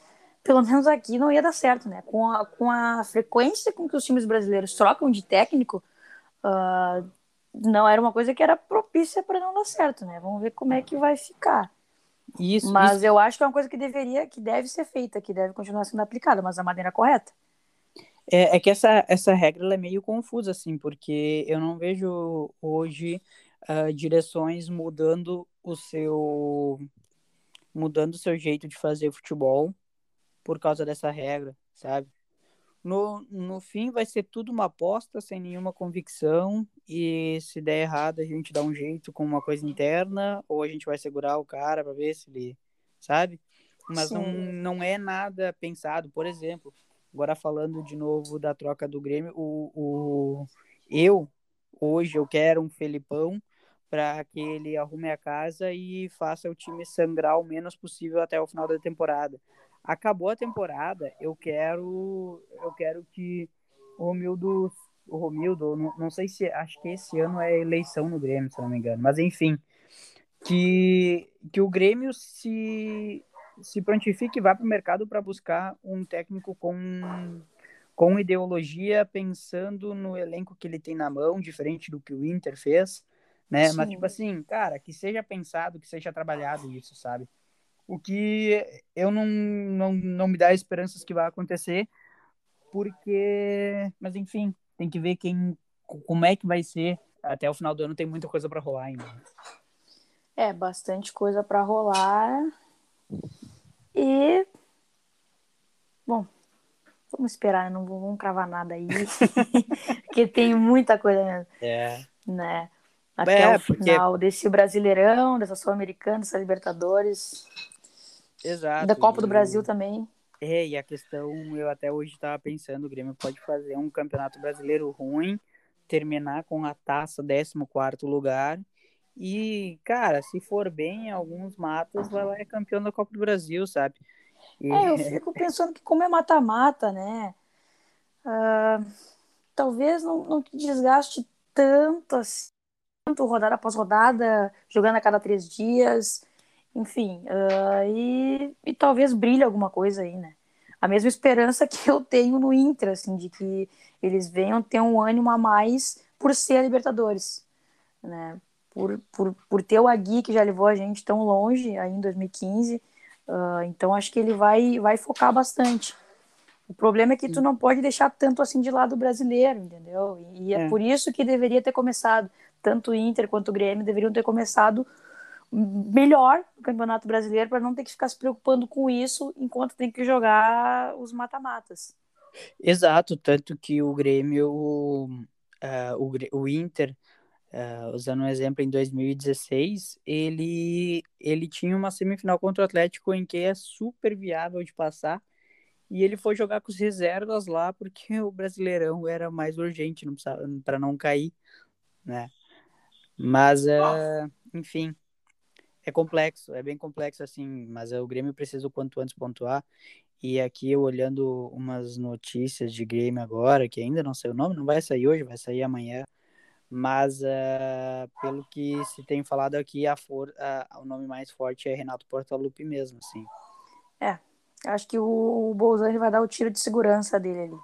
pelo menos aqui, não ia dar certo, né? Com a, com a frequência com que os times brasileiros trocam de técnico, ah, não era uma coisa que era propícia para não dar certo, né? Vamos ver como é que vai ficar. Isso, Mas isso eu acho que é uma coisa que deveria, que deve ser feita, que deve continuar sendo aplicada, mas da maneira correta. É, é que essa, essa regra é meio confusa, assim, porque eu não vejo hoje ah, direções mudando o seu mudando o seu jeito de fazer futebol por causa dessa regra, sabe? No, no fim vai ser tudo uma aposta sem nenhuma convicção e se der errado a gente dá um jeito com uma coisa interna ou a gente vai segurar o cara para ver se ele, sabe? Mas não, não é nada pensado. Por exemplo, agora falando de novo da troca do Grêmio, o, o eu hoje eu quero um Felipão para que ele arrume a casa e faça o time sangrar o menos possível até o final da temporada. Acabou a temporada, eu quero eu quero que o Romildo o Romildo, não, não sei se acho que esse ano é eleição no Grêmio, se não me engano, mas enfim, que que o Grêmio se se prontifique e vá para o mercado para buscar um técnico com com ideologia, pensando no elenco que ele tem na mão, diferente do que o Inter fez, né? Mas, tipo assim, cara, que seja pensado, que seja trabalhado isso, sabe? O que eu não, não, não me dá esperanças que vai acontecer, porque. Mas, enfim, tem que ver quem, como é que vai ser. Até o final do ano tem muita coisa para rolar ainda. É, bastante coisa para rolar. E. Bom, vamos esperar, não vamos cravar nada aí. porque tem muita coisa mesmo, É. né? Até É, o porque- final desse Brasileirão, dessa Sul-Americana, dessa Libertadores, Exato. da Copa do Brasil também. É, e a questão, eu até hoje estava pensando, o Grêmio pode fazer um campeonato brasileiro ruim, terminar com a taça 14º lugar, e, cara, se for bem, em alguns matas, vai lá é campeão da Copa do Brasil, sabe? E- É, eu fico pensando que como é mata-mata, né? ah, talvez não, não te desgaste tanto assim, tanto rodada após rodada, jogando a cada três dias, enfim, ah, e, e talvez brilhe alguma coisa aí, né? A mesma esperança que eu tenho no Inter, assim, de que eles venham ter um ânimo a mais por ser a Libertadores, né? Por, por, por ter o Agui que já levou a gente tão longe aí em 2015, ah, então acho que ele vai, vai focar bastante. O problema é que tu não pode deixar tanto assim de lado o brasileiro, entendeu? E é, É. por isso que deveria ter começado. Tanto o Inter quanto o Grêmio deveriam ter começado melhor no Campeonato Brasileiro para não ter que ficar se preocupando com isso enquanto tem que jogar os mata-matas. Exato, tanto que o Grêmio, ah, o, Grê- o Inter, ah, usando um exemplo, em 2016, ele, ele tinha uma semifinal contra o Atlético em que é super viável de passar, e ele foi jogar com os reservas lá porque o Brasileirão era mais urgente para não cair, né? Mas, ah, enfim, é complexo, é bem complexo assim, mas o Grêmio precisa o quanto antes pontuar. E aqui eu olhando umas notícias de Grêmio agora, que ainda não sei o nome, não vai sair hoje, vai sair amanhã. Mas ah, pelo que se tem falado aqui, a for, ah, o nome mais forte é Renato Portaluppi mesmo, assim. Acho que o, o Bolzani vai dar o tiro de segurança dele ali.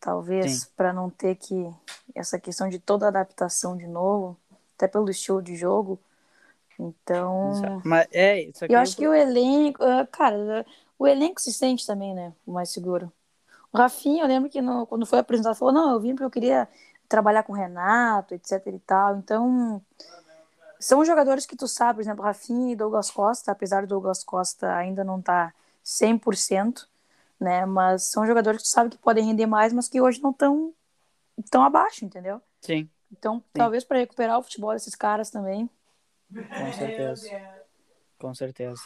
Talvez para não ter que essa questão de toda adaptação de novo, até pelo estilo de jogo, Então. Mas é, isso aqui eu acho que o elenco. ah, Cara, o elenco se sente também, né? O mais seguro. O Rafinha, eu lembro que no- quando foi apresentado, falou: não, eu vim porque eu queria trabalhar com o Renato, etc e tal. Então. São jogadores que tu sabe, por exemplo, Rafinha e Douglas Costa, apesar do Douglas Costa ainda não estar 100%, né? Mas são jogadores que tu sabe que podem render mais, mas que hoje não estão tão abaixo, entendeu? Sim, Então, talvez para recuperar o futebol desses caras também. com certeza. Com certeza.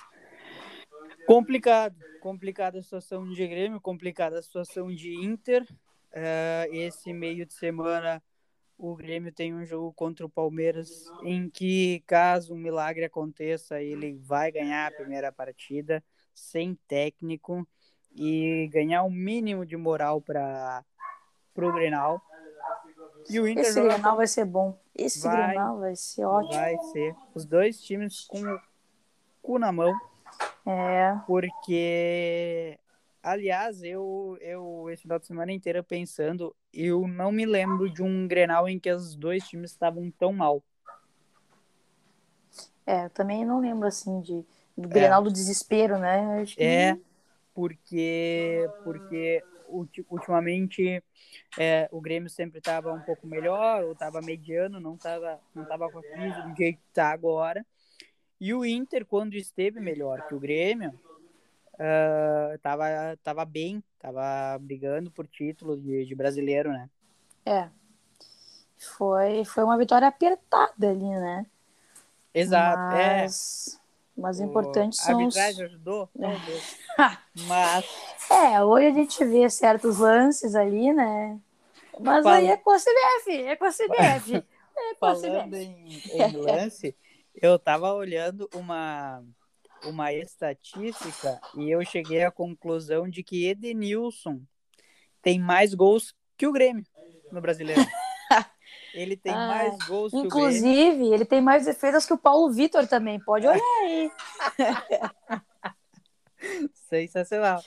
Complicado. Complicada a situação de Grêmio, complicada a situação de Inter. Eh, esse meio de semana o Grêmio tem um jogo contra o Palmeiras em que, caso um milagre aconteça, ele vai ganhar a primeira partida sem técnico e ganhar o mínimo de moral para o Grenal. E o Inter Esse joga Grenal vai ser bom. Esse Vai. Grenal vai ser ótimo. Vai ser. Os dois times com o cu na mão, É, porque, aliás, eu, eu esse final de semana inteira pensando, eu não me lembro de um Grenal em que os dois times estavam tão mal. é, eu também não lembro assim de do Grenal do desespero, né? Que É, porque, porque ulti- ultimamente é, o Grêmio sempre estava um pouco melhor, ou estava mediano, não estava não tava com a crise do jeito que está agora. E o Inter, quando esteve melhor que o Grêmio, ah, tava, tava bem, tava brigando por título de, de brasileiro, né? é. Foi, foi uma vitória apertada ali, né? Exato, é. mas, mas o importante A são os... arbitragem ajudou? Talvez. Mas É, hoje a gente vê certos lances ali, né? Mas Fala- aí é com a CBF, é com a CBF. É com a falando CBF. em, em lance, eu tava olhando uma, uma estatística e eu cheguei à conclusão de que Edenilson tem mais gols que o Grêmio no Brasileiro. Ele tem Ah, mais gols que o Grêmio. Inclusive, ele tem mais defesas que o Paulo Vitor também. Pode olhar aí. Sensacional.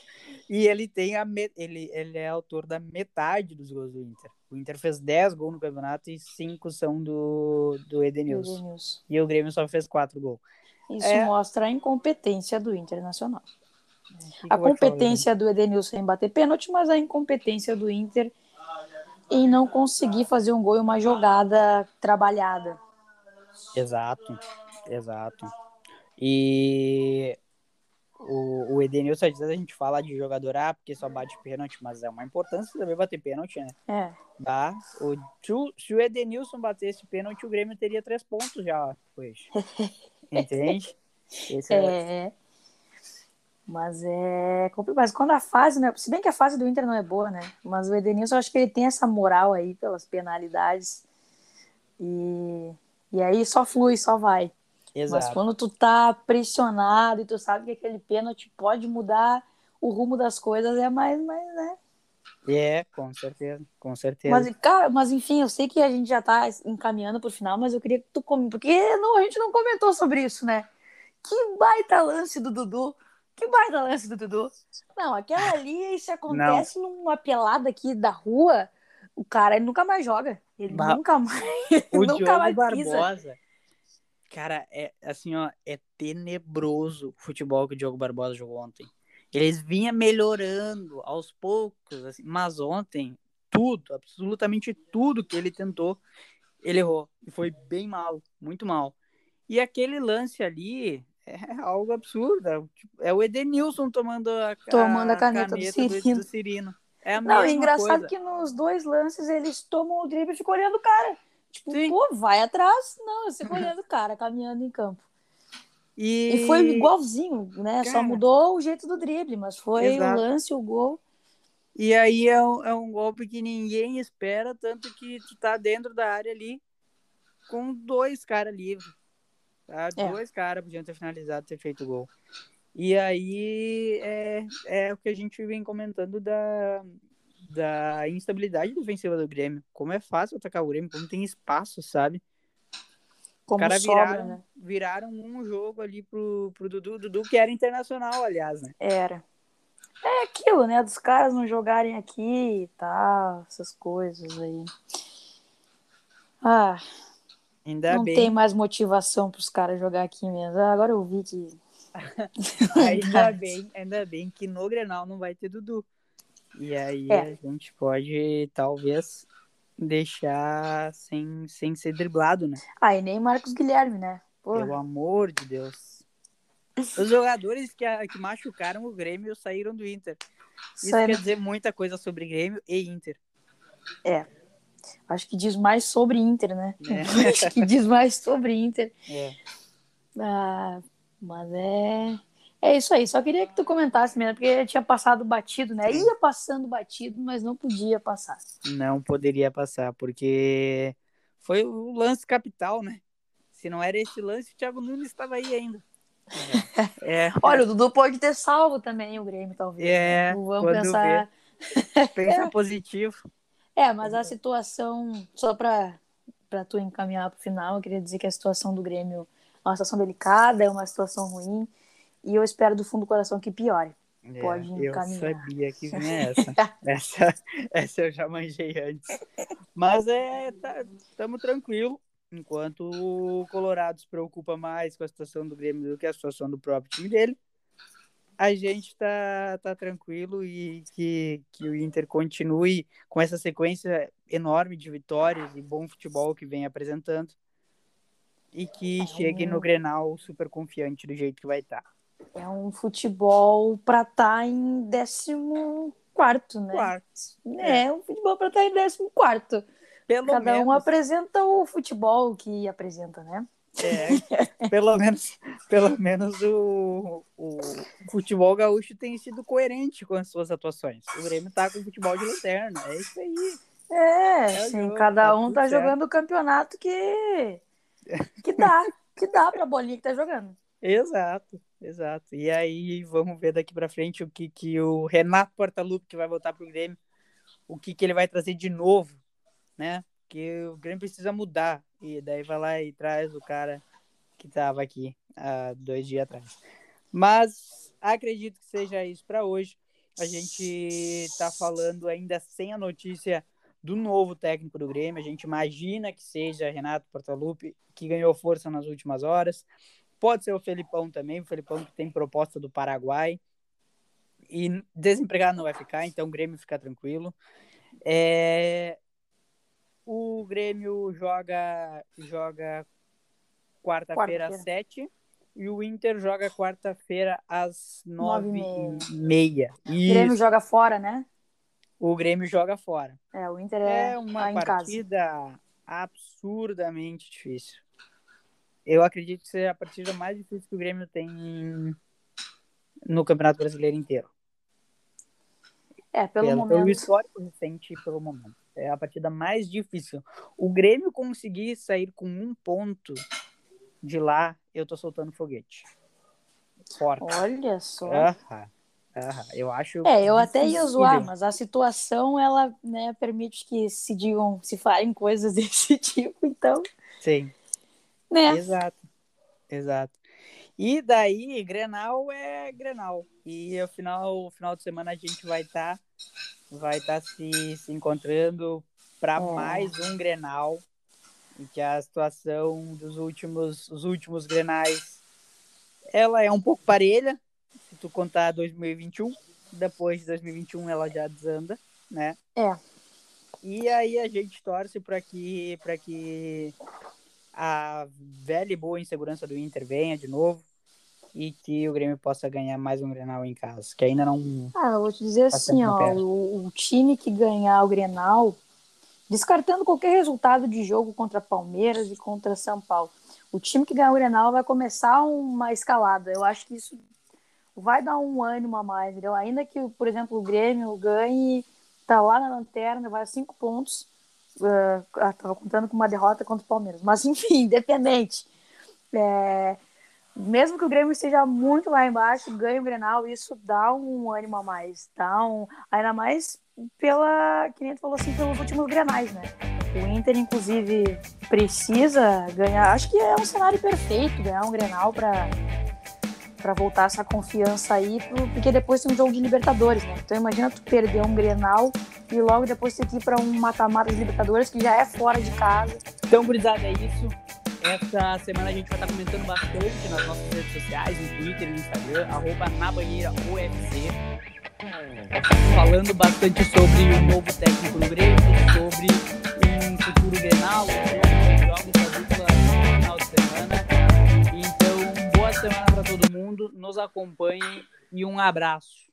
E ele tem a me- ele, ele é autor da metade dos gols do Inter. O Inter fez 10 gols no campeonato e 5 são do, do Edenilson. Edenilson. E o Grêmio só fez 4 gols. Isso É. mostra a incompetência do Internacional. O que que A vou te falar, competência do Edenilson em bater pênalti, mas a incompetência do Inter em não conseguir fazer um gol e uma jogada trabalhada. Exato, exato. E o, o Edenilson, às vezes a gente fala de jogador A porque só bate pênalti, mas é uma importância também bater pênalti, né? É, Dá. O, se, o, se o Edenilson batesse pênalti, o Grêmio teria três pontos já hoje. Entende? Esse é, é. Mas é complicado. Mas quando a fase, né? Se bem que a fase do Inter não é boa, né? Mas o Edenilson, eu acho que ele tem essa moral aí pelas penalidades. E, e aí só flui, só vai. Mas exato. quando tu tá pressionado e tu sabe que aquele pênalti pode mudar o rumo das coisas, é mais, mais né? É, com certeza, com certeza. Mas, cara, mas enfim, eu sei que a gente já tá encaminhando pro final, mas eu queria que tu comente, porque não, a gente não comentou sobre isso, né? Que baita lance do Dudu. Que baita lance do Dudu. Não, aquela ali, se acontece numa pelada aqui da rua, o cara ele nunca mais joga. Ele Bah, nunca mais, O nunca Diogo mais pisa. Barbosa, cara, é assim, ó, é tenebroso o futebol que o Diogo Barbosa jogou ontem. Eles vinha melhorando aos poucos, assim, mas ontem tudo, absolutamente tudo que ele tentou, ele errou e foi bem mal, muito mal. E aquele lance ali é algo absurdo, é, tipo, é o Edenilson tomando a, Tomando a caneta do Cirino. do Cirino. É a Não, é engraçado coisa. que nos dois lances eles tomam o drible e ficam olhando o cara. Tipo, Sim. pô, vai atrás. Não, eu fico olhando o cara, caminhando em campo. E, E foi igualzinho, né? Só Cara. mudou o jeito do drible, mas foi Exato. o lance, o gol. E aí é um, é um golpe que ninguém espera, tanto que tu tá dentro da área ali com dois caras livres. Tá? É. Dois caras podiam ter finalizado, ter feito gol. E aí é, é o que a gente vem comentando da, da instabilidade defensiva do Grêmio. Como é fácil atacar o Grêmio, como tem espaço, sabe? Como caras sobra, viraram, né? viraram um jogo ali pro, pro Dudu, Dudu que era internacional, aliás, né? Era. É aquilo, né? Dos caras não jogarem aqui e tal, essas coisas aí. Ah, Ainda não bem. tem mais motivação para os caras jogar aqui mesmo. Ah, Agora eu vi que. Ainda bem, ainda bem que no Grenal não vai ter Dudu. E aí É. a gente pode, talvez, deixar sem, sem ser driblado, né? Ah, e nem Marcos Guilherme, né? Pô, Pelo amor de Deus. Os jogadores que, que machucaram o Grêmio saíram do Inter. Isso sério. quer dizer muita coisa sobre Grêmio e Inter. Acho que diz mais sobre Inter, né? É. Acho que diz mais sobre Inter. É. Ah, mas é. É isso aí. Só queria que tu comentasse mesmo, porque tinha passado batido, né? Ia passando batido, mas não podia passar. Não poderia passar, porque foi o lance capital, né? Se não era esse lance, o Thiago Nunes estava aí ainda. É, Olha, o Dudu pode ter salvo também o Grêmio, talvez. É, né? Vamos quando pensar. pensa positivo. É, mas a situação, só para tu encaminhar para o final, eu queria dizer que a situação do Grêmio é uma situação delicada, é uma situação ruim, e eu espero do fundo do coração que piore. Pode É, eu encaminhar. sabia que vinha essa. essa. Essa eu já manjei antes. Mas é, estamos tá, tranquilo. Enquanto o Colorado se preocupa mais com a situação do Grêmio do que a situação do próprio time dele, a gente tá, tá tranquilo e que, que o Inter continue com essa sequência enorme de vitórias e bom futebol que vem apresentando e que chegue no Grenal super confiante do jeito que vai estar. É um futebol para estar em 14, né? Quarto. É, um futebol para estar em 14. Pelo Cada menos, um apresenta o futebol que apresenta, né? É, pelo menos, pelo menos o, o futebol gaúcho tem sido coerente com as suas atuações. O Grêmio tá com futebol de lanterna, é isso aí. É, É o sim, jogo, cada tá um tá certo. jogando o campeonato que que dá, que dá pra bolinha que tá jogando. Exato, exato. E aí vamos ver daqui para frente o que, que o Renato Portaluppi, que vai voltar pro Grêmio, o que, que ele vai trazer de novo, né? Porque o Grêmio precisa mudar. E daí vai lá e traz o cara que tava aqui há dois dias atrás. Mas acredito que seja isso para hoje. A gente tá falando ainda sem a notícia do novo técnico do Grêmio. A gente imagina que seja Renato Portaluppi, que ganhou força nas últimas horas. Pode ser o Felipão também, o Felipão que tem proposta do Paraguai. E desempregado não vai ficar, então o Grêmio fica tranquilo. É, O Grêmio joga, joga quarta-feira às sete e o Inter joga quarta-feira às nove Nove e meia. O Grêmio joga fora, né? o Grêmio joga fora. É, o Inter é, É uma tá partida absurdamente difícil. Eu acredito que seja a partida mais difícil que o Grêmio tem no Campeonato Brasileiro inteiro. É, pelo pelo, momento. pelo histórico recente pelo momento. É a partida mais difícil. O Grêmio conseguir sair com um ponto de lá, eu tô soltando foguete. Forte. Olha só. Aham, aham. Eu acho. É, eu até ia zoar, mas a situação ela né, permite que se digam, se falem coisas desse tipo, então, Sim. Né? Exato, exato. E daí, Grenal é Grenal. E o final, final de semana a gente vai estar vai tá se, se encontrando para É. mais um Grenal. Em que a situação dos últimos, os últimos Grenais ela é um pouco parelha, se tu contar 2021. Depois de 2021 ela já desanda, né? É. E aí a gente torce para que, para que a velha e boa insegurança do Inter venha de novo e que o Grêmio possa ganhar mais um Grenal em casa, que ainda não. Ah, eu vou te dizer Tá assim, ó, o, o time que ganhar o Grenal, descartando qualquer resultado de jogo contra Palmeiras e contra São Paulo, o time que ganhar o Grenal vai começar uma escalada. Eu acho que isso vai dar um ânimo a mais, entendeu? Ainda que, por exemplo, o Grêmio ganhe, tá lá na lanterna, vai a cinco pontos. Uh, tava contando com uma derrota contra o Palmeiras, mas enfim, independente. É, mesmo que o Grêmio esteja muito lá embaixo, ganha o Grenal, isso dá um ânimo a mais, dá um, ainda mais pela, que nem tu falou assim, pelos últimos Grenais, né? O Inter, inclusive, precisa ganhar, acho que é um cenário perfeito ganhar um Grenal para para voltar essa confiança aí, porque depois tem um jogo de Libertadores, né? Então imagina tu perder um Grenal e logo depois ter que ir para um mata-mata de Libertadores que já é fora de casa. Então, gurizada, é isso. essa semana a gente vai estar comentando bastante nas nossas redes sociais, no Twitter no Instagram, arroba na banheira UFC. Falando bastante sobre o novo técnico do Grêmio, sobre um futuro Grenal, jogos da dupla no final de semana. Semana para todo mundo, nos acompanhem e um abraço.